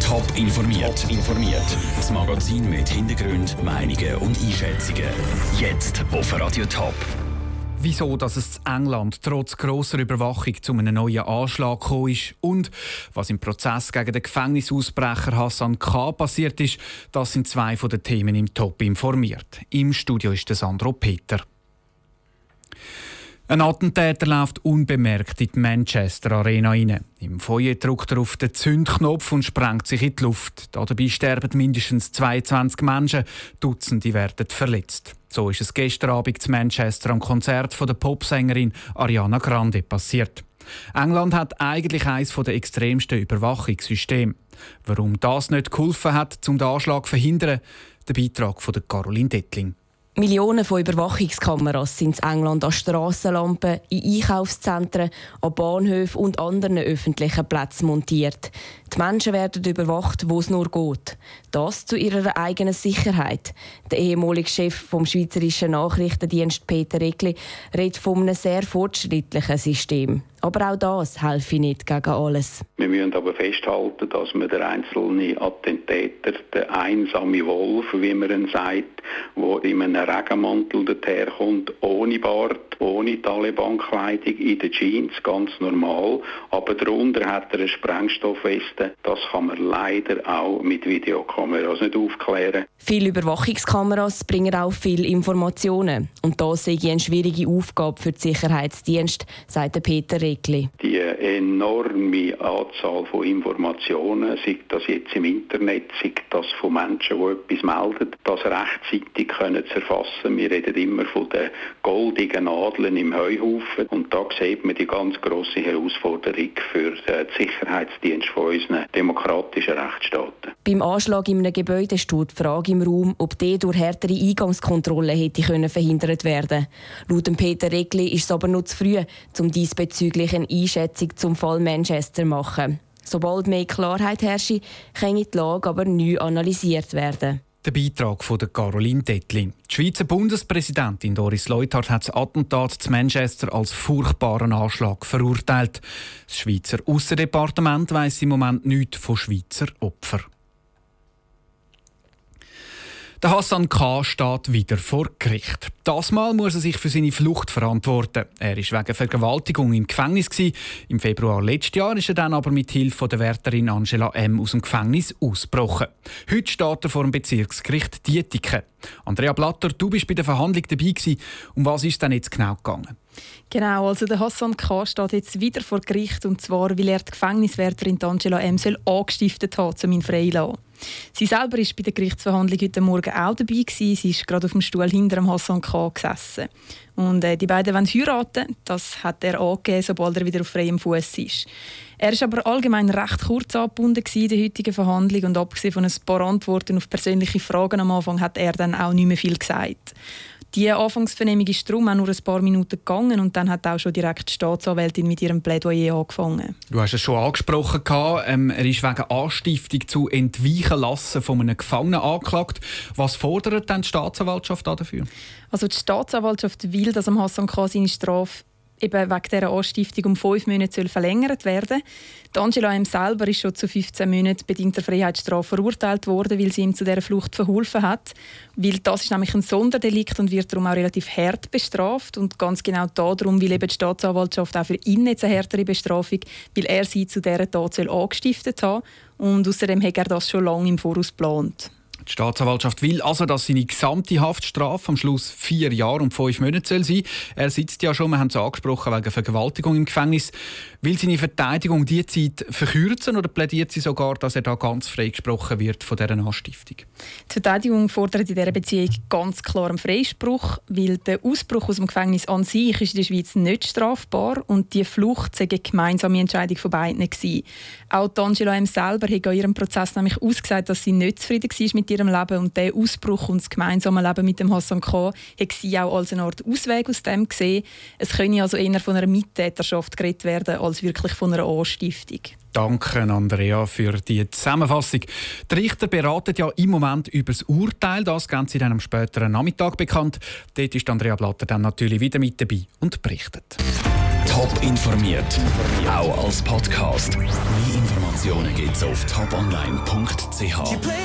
Top informiert. informiert. Das Magazin mit Hintergrund, Meinungen und Einschätzungen. Jetzt auf Radio Top. Wieso, dass es in England trotz grosser Überwachung zu einem neuen Anschlag gekommen ist und was im Prozess gegen den Gefängnisausbrecher Hassan K. passiert ist, das sind zwei von den Themen im Top informiert. Im Studio ist der Sandro Peter. Ein Attentäter läuft unbemerkt in die Manchester Arena rein. Im Feuer drückt er auf den Zündknopf und sprengt sich in die Luft. Dabei sterben mindestens 22 Menschen, Dutzende werden verletzt. So ist es gestern Abend zu Manchester am Konzert von der Popsängerin Ariana Grande passiert. England hat eigentlich eines der extremsten Überwachungssysteme. Warum das nicht geholfen hat, um den Anschlag zu verhindern, der Beitrag von Caroline Dettling. Millionen von Überwachungskameras sind in England an Strassenlampen, in Einkaufszentren, an Bahnhöfen und anderen öffentlichen Plätzen montiert. Die Menschen werden überwacht, wo es nur geht. Das zu ihrer eigenen Sicherheit. Der ehemalige Chef vom Schweizerischen Nachrichtendienst Peter Egli redet von einem sehr fortschrittlichen System. Aber auch das helfe nicht gegen alles. Wir müssen aber festhalten, dass man der einzelne Attentäter, der einsame Wolf, wie man ihn sagt, der in einem Regenmantel daherkommt, ohne Bart, ohne Taliban-Kleidung, in den Jeans, ganz normal. Aber darunter hat er eine Sprengstoffweste. Das kann man leider auch mit Videokameras nicht aufklären. Viele Überwachungskameras bringen auch viele Informationen. Und das sei eine schwierige Aufgabe für die Sicherheitsdienste, sagt Peter Regli. Die enorme Anzahl von Informationen, sei das jetzt im Internet, sei das von Menschen, die etwas melden, das rechtzeitig können zu erfassen. Wir reden immer von den goldigen Nadeln im Heuhaufen und da sieht man die ganz große Herausforderung für den Sicherheitsdienst von unseren demokratischen Rechtsstaaten. Beim Anschlag in einem Gebäude steht die Frage im Raum, ob die durch härtere Eingangskontrollen hätte können verhindert werden. Laut Peter Regli ist es aber noch zu früh, um diesbezüglich eine Einschätzung zum Fall Manchester machen. Sobald mehr Klarheit herrsche, kann die Lage aber neu analysiert werden. Der Beitrag von Caroline Dettling. Die Schweizer Bundespräsidentin Doris Leuthard hat das Attentat zu Manchester als furchtbaren Anschlag verurteilt. Das Schweizer Aussendepartement weiss im Moment nichts von Schweizer Opfern. Der Hassan K. steht wieder vor Gericht. Das Mal muss er sich für seine Flucht verantworten. Er war wegen Vergewaltigung im Gefängnis. Im Februar letzten Jahr ist er dann aber mit Hilfe der Wärterin Angela M. aus dem Gefängnis ausgebrochen. Heute steht er vor dem Bezirksgericht Dietiken. Andrea Blatter, du bist bei der Verhandlung dabei. Um was ist denn jetzt genau gegangen? Genau, also der Hassan K. steht jetzt wieder vor Gericht und zwar, weil er die Gefängniswärterin Angela M. angestiftet hat, um ihn freilassen. Sie selber war bei der Gerichtsverhandlung heute Morgen auch dabei. Gewesen. Sie ist gerade auf dem Stuhl hinter dem Hassan K. gesessen. Und äh, die beiden wollen heiraten. Das hat er angegeben, sobald er wieder auf freiem Fuß ist. Er war aber allgemein recht kurz angebunden in der heutigen Verhandlung und abgesehen von ein paar Antworten auf persönliche Fragen am Anfang hat er dann auch nicht mehr viel gesagt. Die Anfangsvernehmung ist darum auch nur ein paar Minuten gegangen und dann hat auch schon direkt die Staatsanwältin mit ihrem Plädoyer angefangen. Du hast es schon angesprochen. Ähm, er ist wegen Anstiftung zu Entweichen lassen von einem Gefangenen angeklagt. Was fordert denn die Staatsanwaltschaft dafür? Also die Staatsanwaltschaft will, dass am Hassan K. seine Strafe eben wegen dieser Anstiftung um fünf Monate soll verlängert werden die Angela M. selber ist schon zu 15 Monaten bedingter Freiheitsstrafe verurteilt worden, weil sie ihm zu dieser Flucht verholfen hat. Weil das ist nämlich ein Sonderdelikt und wird darum auch relativ hart bestraft. Und ganz genau darum will eben die Staatsanwaltschaft auch für ihn jetzt eine härtere Bestrafung, weil er sie zu dieser Tat angestiftet hat. Und außerdem hat er das schon lange im Voraus geplant. Die Staatsanwaltschaft will also, dass seine gesamte Haftstrafe am Schluss vier Jahre und fünf Monate soll sein Er sitzt ja schon, wir haben es angesprochen, wegen Vergewaltigung im Gefängnis. Will seine Verteidigung die Zeit verkürzen oder plädiert sie sogar, dass er da ganz frei gesprochen wird von dieser Anstiftung? Die Verteidigung fordert in dieser Beziehung ganz klar einen Freispruch, weil der Ausbruch aus dem Gefängnis an sich ist in der Schweiz nicht strafbar und die Flucht sei eine gemeinsame Entscheidung von beiden gewesen. Auch Angela M. selber hat in ihrem Prozess nämlich ausgesagt, dass sie nicht zufrieden war mit ihrem Leben und der Ausbruch und das gemeinsame Leben mit dem Hassan K. hat sie auch als eine Art Ausweg aus dem gesehen. Es könne also eher von einer Mittäterschaft geredet werden als wirklich von einer Anstiftung. Danke, Andrea, für die Zusammenfassung. Die Richter beraten ja im Moment über das Urteil. Das geben sie dann am späteren Nachmittag bekannt. Dort ist Andrea Blatter dann natürlich wieder mit dabei und berichtet. Top informiert, auch als Podcast. Mehr Informationen gibt's auf toponline.ch.